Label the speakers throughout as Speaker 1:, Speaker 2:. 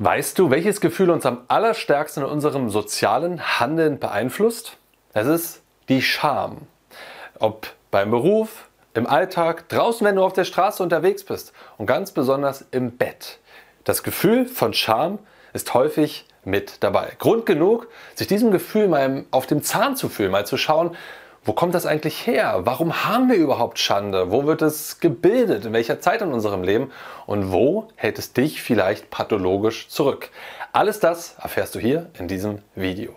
Speaker 1: Weißt du, welches Gefühl uns am allerstärksten in unserem sozialen Handeln beeinflusst? Es ist die Scham. Ob beim Beruf, im Alltag, draußen, wenn du auf der Straße unterwegs bist und ganz besonders im Bett. Das Gefühl von Scham ist häufig mit dabei. Grund genug, sich diesem Gefühl mal auf dem Zahn zu fühlen, mal zu schauen, wo kommt das eigentlich her? Warum haben wir überhaupt Schande? Wo wird es gebildet? In welcher Zeit in unserem Leben? Und wo hält es dich vielleicht pathologisch zurück? Alles das erfährst du hier in diesem Video.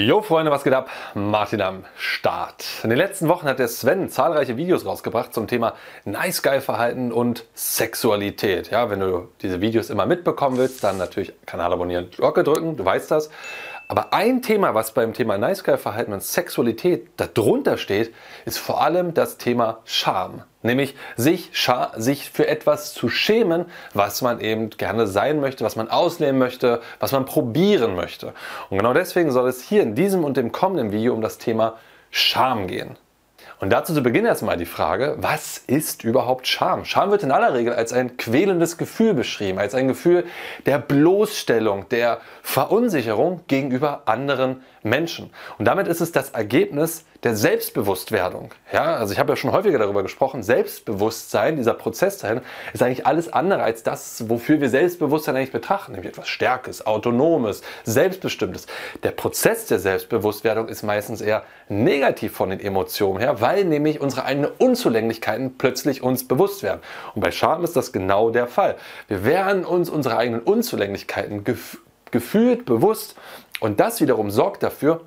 Speaker 1: Jo Freunde, was geht ab? Martin am Start. In den letzten Wochen hat der Sven zahlreiche Videos rausgebracht zum Thema Nice Guy Verhalten und Sexualität. Ja, wenn du diese Videos immer mitbekommen willst, dann natürlich Kanal abonnieren, Glocke drücken, du weißt das. Aber ein Thema, was beim Thema Nice Guy Verhalten und Sexualität darunter steht, ist vor allem das Thema Scham. Nämlich sich, sich für etwas zu schämen, was man eben gerne sein möchte, was man ausleben möchte, was man probieren möchte. Und genau deswegen soll es hier in diesem und dem kommenden Video um das Thema Scham gehen. Und dazu zu Beginn erstmal die Frage, was ist überhaupt Scham? Scham wird in aller Regel als ein quälendes Gefühl beschrieben, als ein Gefühl der Bloßstellung, der Verunsicherung gegenüber anderen Menschen. Und damit ist es das Ergebnis der Selbstbewusstwerdung. Ja, also ich habe ja schon häufiger darüber gesprochen, Selbstbewusstsein, dieser Prozess dahin, ist eigentlich alles andere als das, wofür wir Selbstbewusstsein eigentlich betrachten, nämlich etwas Stärkes, Autonomes, Selbstbestimmtes. Der Prozess der Selbstbewusstwerdung ist meistens eher negativ von den Emotionen her, weil nämlich unsere eigenen Unzulänglichkeiten plötzlich uns bewusst werden. Und bei Scham ist das genau der Fall. Wir werden uns unsere eigenen Unzulänglichkeiten gef gefühlt bewusst und das wiederum sorgt dafür,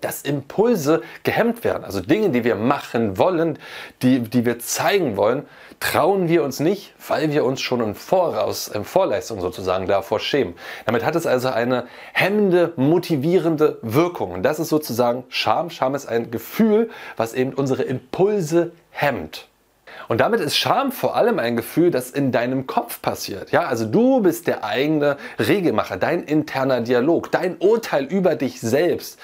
Speaker 1: dass Impulse gehemmt werden. Also Dinge, die wir machen wollen, die, die wir zeigen wollen, trauen wir uns nicht, weil wir uns schon im Voraus, in Vorleistung sozusagen davor schämen. Damit hat es also eine hemmende, motivierende Wirkung. Und das ist sozusagen Scham. Scham ist ein Gefühl, was eben unsere Impulse hemmt. Und damit ist Scham vor allem ein Gefühl, das in deinem Kopf passiert. Ja, also du bist der eigene Regelmacher, dein interner Dialog, dein Urteil über dich selbst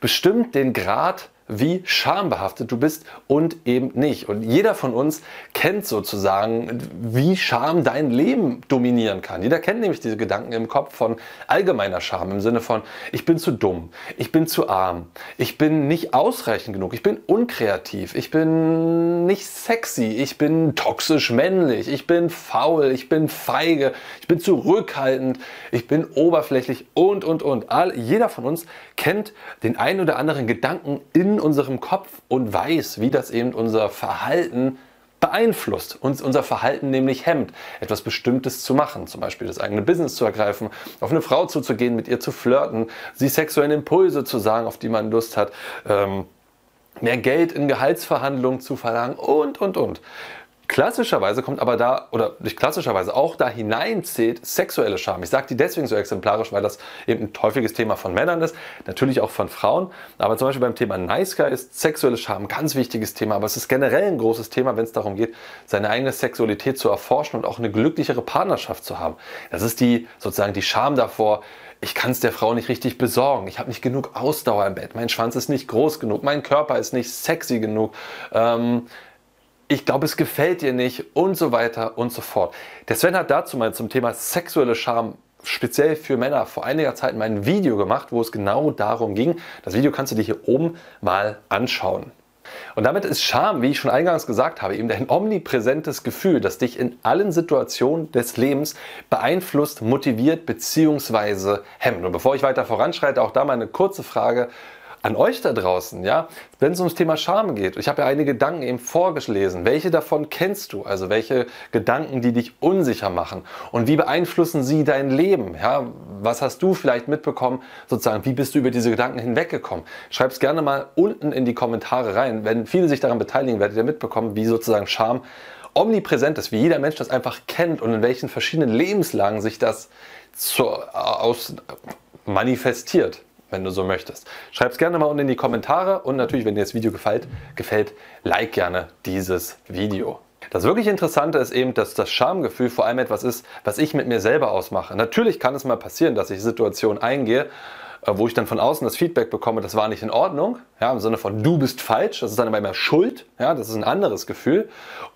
Speaker 1: bestimmt den Grad wie schambehaftet du bist und eben nicht. Und jeder von uns kennt sozusagen, wie Scham dein Leben dominieren kann. Jeder kennt nämlich diese Gedanken im Kopf von allgemeiner Scham im Sinne von, ich bin zu dumm, ich bin zu arm, ich bin nicht ausreichend genug, ich bin unkreativ, ich bin nicht sexy, ich bin toxisch männlich, ich bin faul, ich bin feige, ich bin zurückhaltend, ich bin oberflächlich und, und, und. All, jeder von uns kennt den einen oder anderen Gedanken in unserem Kopf und weiß, wie das eben unser Verhalten beeinflusst, uns unser Verhalten nämlich hemmt, etwas Bestimmtes zu machen, zum Beispiel das eigene Business zu ergreifen, auf eine Frau zuzugehen, mit ihr zu flirten, sie sexuelle Impulse zu sagen, auf die man Lust hat, ähm, mehr Geld in Gehaltsverhandlungen zu verlangen und, und, und. Klassischerweise kommt aber da, oder nicht klassischerweise, auch da hinein zählt sexuelle Scham. Ich sage die deswegen so exemplarisch, weil das eben ein häufiges Thema von Männern ist, natürlich auch von Frauen. Aber zum Beispiel beim Thema Nice Guy ist sexuelle Scham ein ganz wichtiges Thema. Aber es ist generell ein großes Thema, wenn es darum geht, seine eigene Sexualität zu erforschen und auch eine glücklichere Partnerschaft zu haben. Das ist die sozusagen die Scham davor, ich kann es der Frau nicht richtig besorgen. Ich habe nicht genug Ausdauer im Bett. Mein Schwanz ist nicht groß genug. Mein Körper ist nicht sexy genug. Ähm, ich glaube, es gefällt dir nicht und so weiter und so fort. Der Sven hat dazu mal zum Thema sexuelle Scham speziell für Männer vor einiger Zeit mal ein Video gemacht, wo es genau darum ging. Das Video kannst du dir hier oben mal anschauen. Und damit ist Scham, wie ich schon eingangs gesagt habe, eben ein omnipräsentes Gefühl, das dich in allen Situationen des Lebens beeinflusst, motiviert bzw. hemmt. Und bevor ich weiter voranschreite, auch da mal eine kurze Frage an euch da draußen, ja, wenn es ums Thema Scham geht. Ich habe ja einige Gedanken eben vorgelesen. Welche davon kennst du? Also welche Gedanken, die dich unsicher machen? Und wie beeinflussen sie dein Leben? Ja, was hast du vielleicht mitbekommen? Sozusagen, wie bist du über diese Gedanken hinweggekommen? Schreib es gerne mal unten in die Kommentare rein. Wenn viele sich daran beteiligen, werdet ihr mitbekommen, wie sozusagen Scham omnipräsent ist, wie jeder Mensch das einfach kennt und in welchen verschiedenen Lebenslagen sich das zu, aus manifestiert wenn du so möchtest. Schreib es gerne mal unten in die Kommentare und natürlich, wenn dir das Video gefällt, gefällt, like gerne dieses Video. Das wirklich Interessante ist eben, dass das Schamgefühl vor allem etwas ist, was ich mit mir selber ausmache. Natürlich kann es mal passieren, dass ich Situationen eingehe, äh, wo ich dann von außen das Feedback bekomme, das war nicht in Ordnung, ja, im Sinne von du bist falsch, das ist dann immer Schuld, ja, das ist ein anderes Gefühl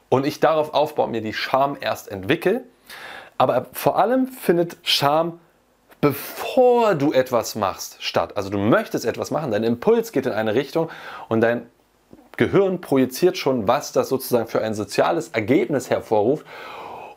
Speaker 1: und ich darauf aufbaue, mir die Scham erst entwickle. Aber vor allem findet Scham bevor du etwas machst statt. Also du möchtest etwas machen, dein Impuls geht in eine Richtung und dein Gehirn projiziert schon, was das sozusagen für ein soziales Ergebnis hervorruft.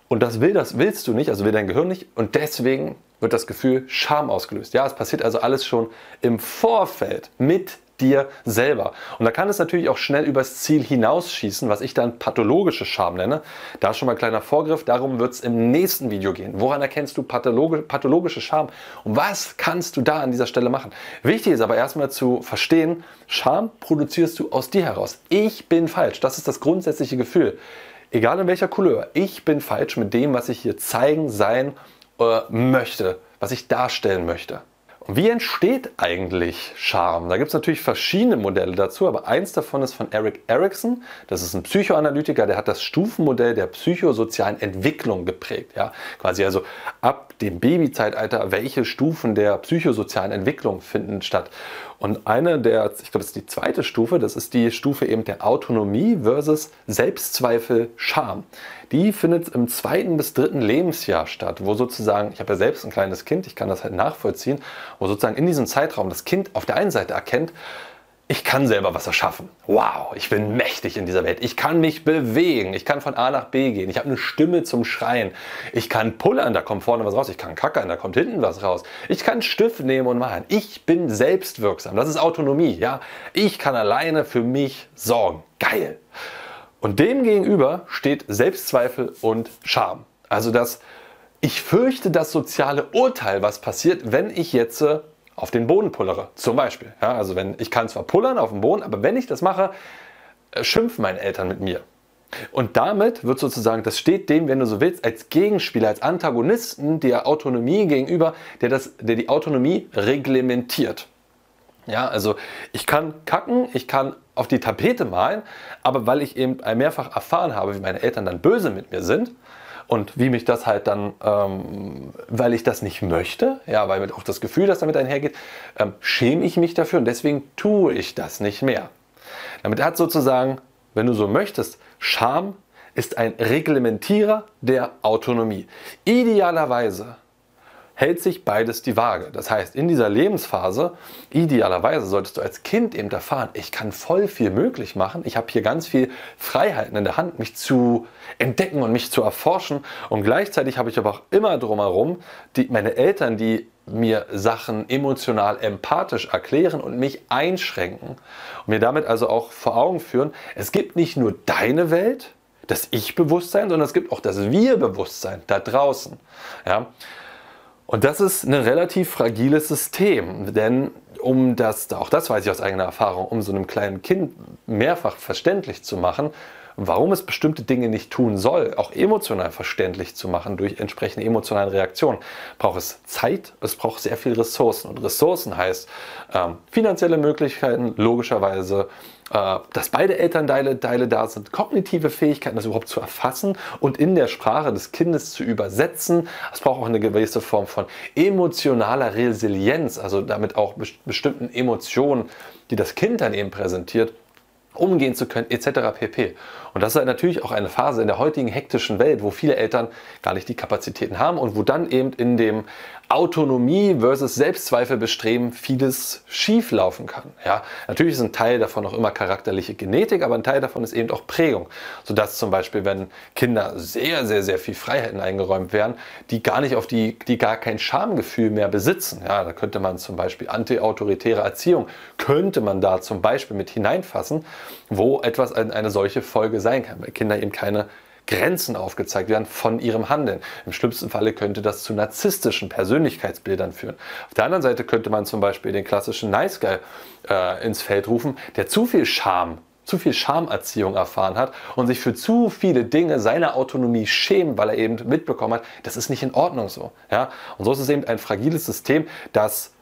Speaker 1: Und das will das willst du nicht, also will dein Gehirn nicht. Und deswegen wird das Gefühl Scham ausgelöst. Ja, es passiert also alles schon im Vorfeld mit dir selber. Und da kann es natürlich auch schnell übers Ziel hinausschießen, was ich dann pathologische Scham nenne. Da ist schon mal ein kleiner Vorgriff, darum wird es im nächsten Video gehen. Woran erkennst du pathologi pathologische Scham und was kannst du da an dieser Stelle machen? Wichtig ist aber erstmal zu verstehen, Scham produzierst du aus dir heraus. Ich bin falsch, das ist das grundsätzliche Gefühl. Egal in welcher Couleur, ich bin falsch mit dem, was ich hier zeigen, sein äh, möchte, was ich darstellen möchte. Wie entsteht eigentlich Charme? Da gibt es natürlich verschiedene Modelle dazu, aber eins davon ist von Eric Erickson. Das ist ein Psychoanalytiker, der hat das Stufenmodell der psychosozialen Entwicklung geprägt. Ja? Quasi also ab dem Babyzeitalter, welche Stufen der psychosozialen Entwicklung finden statt. Und eine der, ich glaube, das ist die zweite Stufe, das ist die Stufe eben der Autonomie versus Selbstzweifel, Scham. Die findet im zweiten bis dritten Lebensjahr statt, wo sozusagen, ich habe ja selbst ein kleines Kind, ich kann das halt nachvollziehen, wo sozusagen in diesem Zeitraum das Kind auf der einen Seite erkennt, ich kann selber was erschaffen. Wow, ich bin mächtig in dieser Welt. Ich kann mich bewegen. Ich kann von A nach B gehen. Ich habe eine Stimme zum Schreien. Ich kann pullern, da kommt vorne was raus. Ich kann kackern, da kommt hinten was raus. Ich kann Stift nehmen und malen. Ich bin selbstwirksam. Das ist Autonomie. Ja, ich kann alleine für mich sorgen. Geil. Und dem gegenüber steht Selbstzweifel und Scham. Also das, ich fürchte das soziale Urteil, was passiert, wenn ich jetzt äh, auf den Boden pullere. Zum Beispiel. Ja, also wenn ich kann zwar pullern auf dem Boden, aber wenn ich das mache, äh, schimpfen meine Eltern mit mir. Und damit wird sozusagen, das steht dem, wenn du so willst, als Gegenspieler, als Antagonisten der Autonomie gegenüber, der, das, der die Autonomie reglementiert. Ja, also ich kann kacken, ich kann auf die Tapete malen, aber weil ich eben mehrfach erfahren habe, wie meine Eltern dann böse mit mir sind, und wie mich das halt dann, ähm, weil ich das nicht möchte, ja, weil auch das Gefühl, das damit einhergeht, ähm, schäme ich mich dafür und deswegen tue ich das nicht mehr. Damit hat sozusagen, wenn du so möchtest, Scham ist ein Reglementierer der Autonomie. Idealerweise hält sich beides die Waage. Das heißt, in dieser Lebensphase, idealerweise solltest du als Kind eben erfahren, ich kann voll viel möglich machen. Ich habe hier ganz viel Freiheiten in der Hand, mich zu entdecken und mich zu erforschen. Und gleichzeitig habe ich aber auch immer drumherum die, meine Eltern, die mir Sachen emotional empathisch erklären und mich einschränken und mir damit also auch vor Augen führen, es gibt nicht nur deine Welt, das Ich-Bewusstsein, sondern es gibt auch das Wir-Bewusstsein da draußen. Ja? Und das ist ein relativ fragiles System, denn um das, auch das weiß ich aus eigener Erfahrung, um so einem kleinen Kind mehrfach verständlich zu machen, warum es bestimmte Dinge nicht tun soll, auch emotional verständlich zu machen durch entsprechende emotionale Reaktionen, braucht es Zeit, es braucht sehr viel Ressourcen. Und Ressourcen heißt ähm, finanzielle Möglichkeiten, logischerweise äh, dass beide Elternteile Teile da sind, kognitive Fähigkeiten, das überhaupt zu erfassen und in der Sprache des Kindes zu übersetzen. Es braucht auch eine gewisse Form von emotionaler Resilienz, also damit auch bestimmten Emotionen, die das Kind dann eben präsentiert, umgehen zu können, etc. pp. Und das ist natürlich auch eine Phase in der heutigen hektischen Welt, wo viele Eltern gar nicht die Kapazitäten haben und wo dann eben in dem Autonomie versus Selbstzweifel bestreben vieles schief laufen kann. Ja, natürlich ist ein Teil davon auch immer charakterliche Genetik, aber ein Teil davon ist eben auch Prägung. Sodass zum Beispiel, wenn Kinder sehr, sehr, sehr viel Freiheiten eingeräumt werden, die gar nicht auf die, die gar kein Schamgefühl mehr besitzen. Ja, da könnte man zum Beispiel antiautoritäre Erziehung, könnte man da zum Beispiel mit hineinfassen, wo etwas eine solche Folge sein kann, weil Kinder eben keine Grenzen aufgezeigt werden von ihrem Handeln. Im schlimmsten Falle könnte das zu narzisstischen Persönlichkeitsbildern führen. Auf der anderen Seite könnte man zum Beispiel den klassischen Nice Guy äh, ins Feld rufen, der zu viel Scham zu viel Schamerziehung erfahren hat und sich für zu viele Dinge seiner Autonomie schämt, weil er eben mitbekommen hat, das ist nicht in Ordnung so. Ja? Und so ist es eben ein fragiles System, das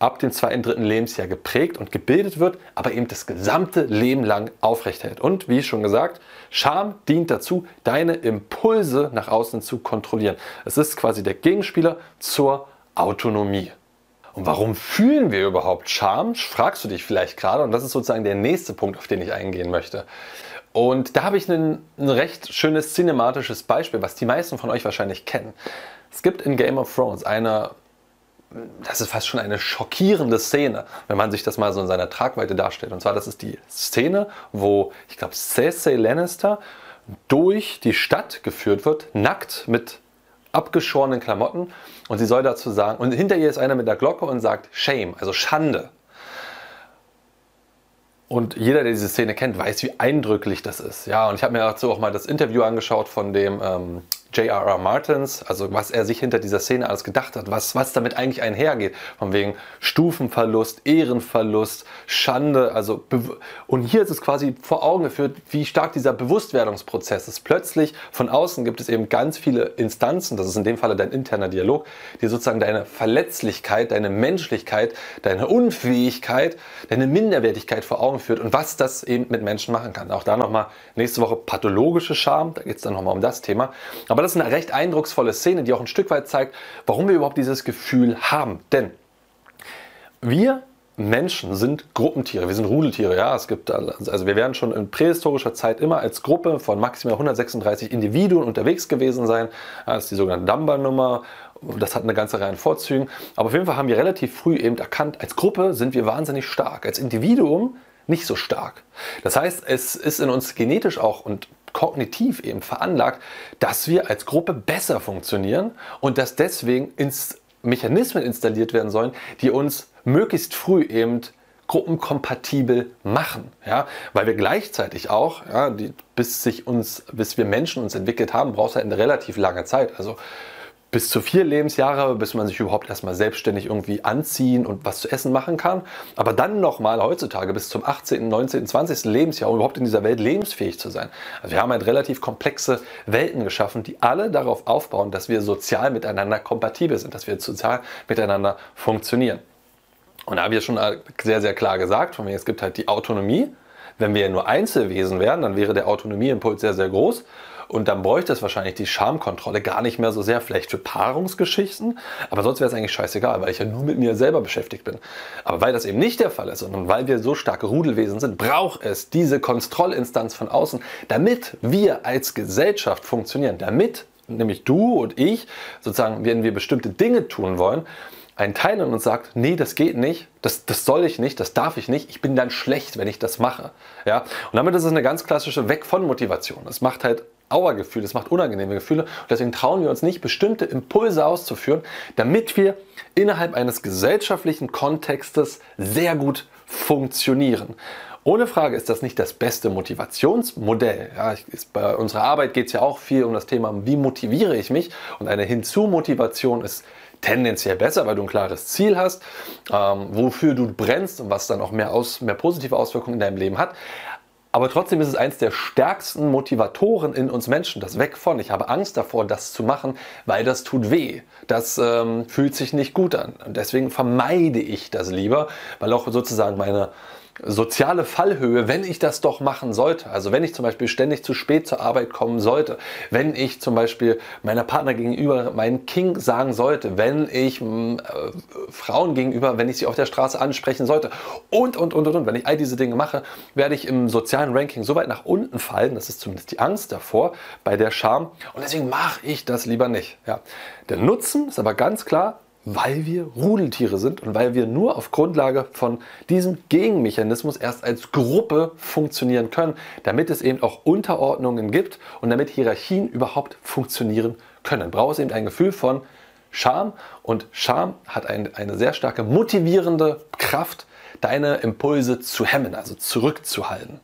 Speaker 1: ab dem zweiten, dritten Lebensjahr geprägt und gebildet wird, aber eben das gesamte Leben lang aufrechterhält. Und wie schon gesagt, Scham dient dazu, deine Impulse nach außen zu kontrollieren. Es ist quasi der Gegenspieler zur Autonomie. Und warum fühlen wir überhaupt Scham? Fragst du dich vielleicht gerade. Und das ist sozusagen der nächste Punkt, auf den ich eingehen möchte. Und da habe ich ein, ein recht schönes cinematisches Beispiel, was die meisten von euch wahrscheinlich kennen. Es gibt in Game of Thrones eine, das ist fast schon eine schockierende Szene, wenn man sich das mal so in seiner Tragweite darstellt. Und zwar, das ist die Szene, wo, ich glaube, Cersei Lannister durch die Stadt geführt wird, nackt mit abgeschorenen Klamotten. Und sie soll dazu sagen, und hinter ihr ist einer mit der Glocke und sagt Shame, also Schande. Und jeder, der diese Szene kennt, weiß, wie eindrücklich das ist. Ja, und ich habe mir dazu auch mal das Interview angeschaut von dem ähm, J.R.R. Martins, also was er sich hinter dieser Szene alles gedacht hat, was, was damit eigentlich einhergeht, von wegen Stufenverlust, Ehrenverlust, Schande, also und hier ist es quasi vor Augen geführt, wie stark dieser Bewusstwerdungsprozess ist. Plötzlich von außen gibt es eben ganz viele Instanzen, das ist in dem Falle dein interner Dialog, die sozusagen deine Verletzlichkeit, deine Menschlichkeit, deine Unfähigkeit, deine Minderwertigkeit vor Augen führt und was das eben mit Menschen machen kann. Auch da nochmal nächste Woche pathologische Scham, da geht es dann nochmal um das Thema. Aber aber das ist eine recht eindrucksvolle Szene, die auch ein Stück weit zeigt, warum wir überhaupt dieses Gefühl haben. Denn wir Menschen sind Gruppentiere, wir sind Rudeltiere. Ja, es gibt also wir werden schon in prähistorischer Zeit immer als Gruppe von maximal 136 Individuen unterwegs gewesen sein. Das ist die sogenannte Dunbar-Nummer. Das hat eine ganze Reihe an Vorzügen. Aber auf jeden Fall haben wir relativ früh eben erkannt, als Gruppe sind wir wahnsinnig stark. Als Individuum nicht so stark. Das heißt, es ist in uns genetisch auch und kognitiv eben veranlagt, dass wir als Gruppe besser funktionieren und dass deswegen ins Mechanismen installiert werden sollen, die uns möglichst früh eben gruppenkompatibel machen, ja, weil wir gleichzeitig auch, ja, die, bis sich uns, bis wir Menschen uns entwickelt haben, braucht es halt eine relativ lange Zeit. Also bis zu vier Lebensjahre, bis man sich überhaupt erstmal selbstständig irgendwie anziehen und was zu essen machen kann. Aber dann nochmal heutzutage bis zum 18., 19., 20. Lebensjahr, um überhaupt in dieser Welt lebensfähig zu sein. Also wir haben halt relativ komplexe Welten geschaffen, die alle darauf aufbauen, dass wir sozial miteinander kompatibel sind, dass wir sozial miteinander funktionieren. Und da habe ich ja schon sehr, sehr klar gesagt, von mir, es gibt halt die Autonomie. Wenn wir nur Einzelwesen wären, dann wäre der Autonomieimpuls sehr, sehr groß. Und dann bräuchte es wahrscheinlich die Schamkontrolle gar nicht mehr so sehr, vielleicht für Paarungsgeschichten, aber sonst wäre es eigentlich scheißegal, weil ich ja nur mit mir selber beschäftigt bin. Aber weil das eben nicht der Fall ist, sondern weil wir so starke Rudelwesen sind, braucht es diese Kontrollinstanz von außen, damit wir als Gesellschaft funktionieren, damit nämlich du und ich, sozusagen, wenn wir bestimmte Dinge tun wollen, ein Teil in uns sagt, nee, das geht nicht, das, das soll ich nicht, das darf ich nicht, ich bin dann schlecht, wenn ich das mache. Ja? Und damit ist es eine ganz klassische Weg von Motivation. Es macht halt Auergefühl, es macht unangenehme Gefühle. Und deswegen trauen wir uns nicht, bestimmte Impulse auszuführen, damit wir innerhalb eines gesellschaftlichen Kontextes sehr gut funktionieren. Ohne Frage ist das nicht das beste Motivationsmodell. Ja, ist, bei unserer Arbeit geht es ja auch viel um das Thema, wie motiviere ich mich. Und eine Hinzu-Motivation ist tendenziell besser, weil du ein klares Ziel hast, ähm, wofür du brennst und was dann auch mehr, aus, mehr positive Auswirkungen in deinem Leben hat. Aber trotzdem ist es eines der stärksten Motivatoren in uns Menschen. Das Weg von, ich habe Angst davor, das zu machen, weil das tut weh. Das ähm, fühlt sich nicht gut an. Und deswegen vermeide ich das lieber, weil auch sozusagen meine soziale Fallhöhe, wenn ich das doch machen sollte. Also wenn ich zum Beispiel ständig zu spät zur Arbeit kommen sollte, wenn ich zum Beispiel meiner Partner gegenüber meinen King sagen sollte, wenn ich äh, Frauen gegenüber, wenn ich sie auf der Straße ansprechen sollte und, und, und, und, und. Wenn ich all diese Dinge mache, werde ich im sozialen Ranking so weit nach unten fallen, das ist zumindest die Angst davor, bei der Scham. Und deswegen mache ich das lieber nicht. Ja. Der Nutzen ist aber ganz klar, weil wir Rudeltiere sind und weil wir nur auf Grundlage von diesem Gegenmechanismus erst als Gruppe funktionieren können, damit es eben auch Unterordnungen gibt und damit Hierarchien überhaupt funktionieren können. Braucht es eben ein Gefühl von Scham und Scham hat ein, eine sehr starke motivierende Kraft, deine Impulse zu hemmen, also zurückzuhalten.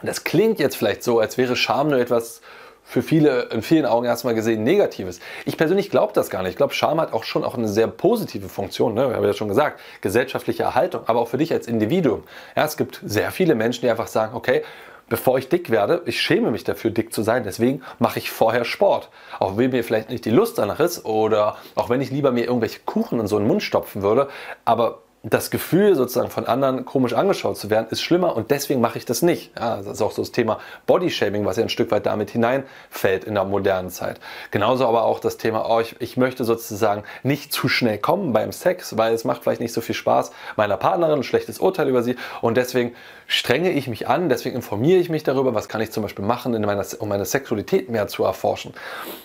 Speaker 1: Und das klingt jetzt vielleicht so, als wäre Scham nur etwas für viele in vielen Augen erstmal gesehen Negatives. Ich persönlich glaube das gar nicht. Ich glaube, Scham hat auch schon auch eine sehr positive Funktion. Ne? Wir haben ja schon gesagt, gesellschaftliche Erhaltung, aber auch für dich als Individuum. Ja, es gibt sehr viele Menschen, die einfach sagen, okay, bevor ich dick werde, ich schäme mich dafür, dick zu sein, deswegen mache ich vorher Sport. Auch wenn mir vielleicht nicht die Lust danach ist oder auch wenn ich lieber mir irgendwelche Kuchen in so einen Mund stopfen würde, aber das Gefühl sozusagen von anderen komisch angeschaut zu werden, ist schlimmer und deswegen mache ich das nicht. Ja, das ist auch so das Thema Bodyshaming, was ja ein Stück weit damit hineinfällt in der modernen Zeit. Genauso aber auch das Thema, oh, ich, ich möchte sozusagen nicht zu schnell kommen beim Sex, weil es macht vielleicht nicht so viel Spaß meiner Partnerin, ein schlechtes Urteil über sie und deswegen strenge ich mich an, deswegen informiere ich mich darüber, was kann ich zum Beispiel machen, meiner, um meine Sexualität mehr zu erforschen.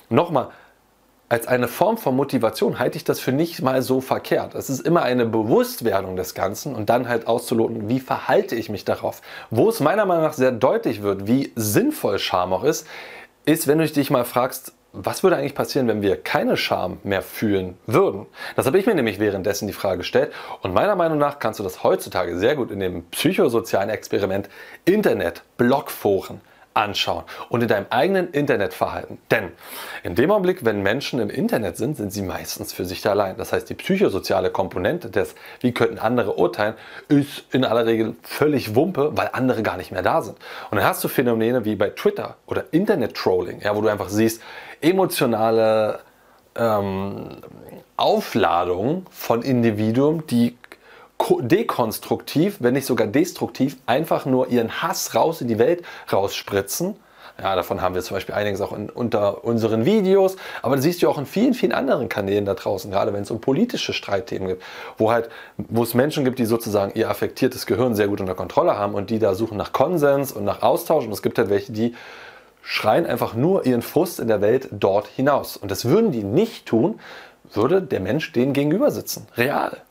Speaker 1: Nochmal, als eine Form von Motivation halte ich das für nicht mal so verkehrt. Es ist immer eine Bewusstwerdung des Ganzen und dann halt auszuloten, wie verhalte ich mich darauf. Wo es meiner Meinung nach sehr deutlich wird, wie sinnvoll Scham auch ist, ist, wenn du dich mal fragst, was würde eigentlich passieren, wenn wir keine Scham mehr fühlen würden? Das habe ich mir nämlich währenddessen die Frage gestellt und meiner Meinung nach kannst du das heutzutage sehr gut in dem psychosozialen Experiment Internet, Blogforen, anschauen und in deinem eigenen Internetverhalten. Denn in dem Augenblick, wenn Menschen im Internet sind, sind sie meistens für sich allein. Das heißt, die psychosoziale Komponente des, wie könnten andere urteilen, ist in aller Regel völlig Wumpe, weil andere gar nicht mehr da sind. Und dann hast du Phänomene wie bei Twitter oder Internet-Trolling, ja, wo du einfach siehst, emotionale ähm, Aufladung von Individuen, die dekonstruktiv, wenn nicht sogar destruktiv, einfach nur ihren Hass raus in die Welt rausspritzen. Ja, davon haben wir zum Beispiel einiges auch in, unter unseren Videos, aber das siehst du auch in vielen, vielen anderen Kanälen da draußen, gerade wenn es um politische Streitthemen geht, wo halt, wo es Menschen gibt, die sozusagen ihr affektiertes Gehirn sehr gut unter Kontrolle haben und die da suchen nach Konsens und nach Austausch und es gibt halt welche, die schreien einfach nur ihren Frust in der Welt dort hinaus. Und das würden die nicht tun, würde der Mensch denen gegenüber sitzen. Real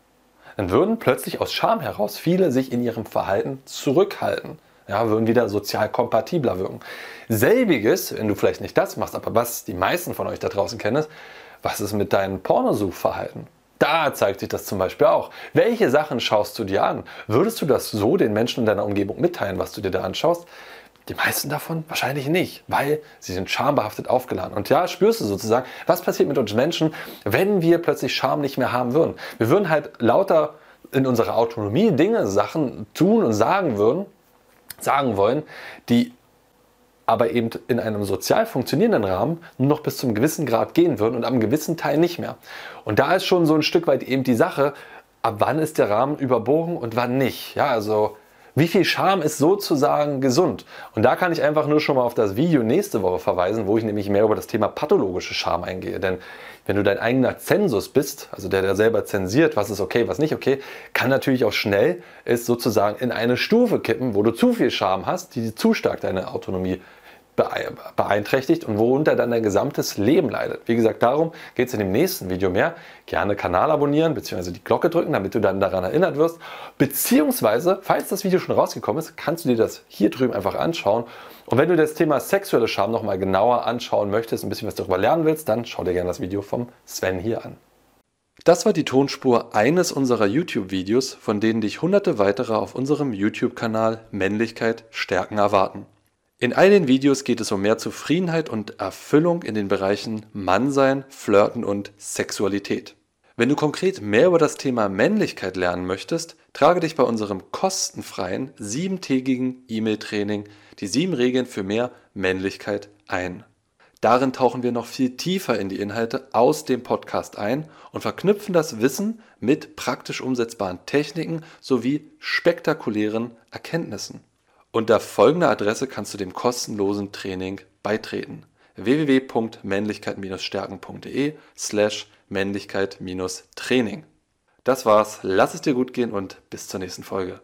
Speaker 1: dann würden plötzlich aus Scham heraus viele sich in ihrem Verhalten zurückhalten. Ja, würden wieder sozial kompatibler wirken. Selbiges, wenn du vielleicht nicht das machst, aber was die meisten von euch da draußen kennen, was ist mit deinem Pornosuchverhalten? Da zeigt sich das zum Beispiel auch. Welche Sachen schaust du dir an? Würdest du das so den Menschen in deiner Umgebung mitteilen, was du dir da anschaust? Die meisten davon wahrscheinlich nicht, weil sie sind schambehaftet aufgeladen. Und ja, spürst du sozusagen, was passiert mit uns Menschen, wenn wir plötzlich Scham nicht mehr haben würden. Wir würden halt lauter in unserer Autonomie Dinge, Sachen tun und sagen würden, sagen wollen, die aber eben in einem sozial funktionierenden Rahmen nur noch bis zum gewissen Grad gehen würden und am gewissen Teil nicht mehr. Und da ist schon so ein Stück weit eben die Sache, ab wann ist der Rahmen überbogen und wann nicht. Ja, also wie viel Scham ist sozusagen gesund? Und da kann ich einfach nur schon mal auf das Video nächste Woche verweisen, wo ich nämlich mehr über das Thema pathologische Scham eingehe. Denn wenn du dein eigener Zensus bist, also der, der selber zensiert, was ist okay, was nicht okay, kann natürlich auch schnell es sozusagen in eine Stufe kippen, wo du zu viel Scham hast, die zu stark deine Autonomie beeinträchtigt und worunter dann dein gesamtes Leben leidet. Wie gesagt, darum geht es in dem nächsten Video mehr. Gerne Kanal abonnieren bzw. die Glocke drücken, damit du dann daran erinnert wirst. Beziehungsweise, falls das Video schon rausgekommen ist, kannst du dir das hier drüben einfach anschauen. Und wenn du das Thema sexuelle Scham nochmal genauer anschauen möchtest, ein bisschen was darüber lernen willst, dann schau dir gerne das Video vom Sven hier an. Das war die Tonspur eines unserer YouTube-Videos, von denen dich hunderte weitere auf unserem YouTube-Kanal Männlichkeit stärken erwarten. In all den Videos geht es um mehr Zufriedenheit und Erfüllung in den Bereichen Mannsein, Flirten und Sexualität. Wenn du konkret mehr über das Thema Männlichkeit lernen möchtest, trage dich bei unserem kostenfreien siebentägigen E-Mail-Training die sieben Regeln für mehr Männlichkeit ein. Darin tauchen wir noch viel tiefer in die Inhalte aus dem Podcast ein und verknüpfen das Wissen mit praktisch umsetzbaren Techniken sowie spektakulären Erkenntnissen. Unter folgender Adresse kannst du dem kostenlosen Training beitreten: www.männlichkeit-stärken.de slash Männlichkeit-Training. Das war's, lass es dir gut gehen und bis zur nächsten Folge.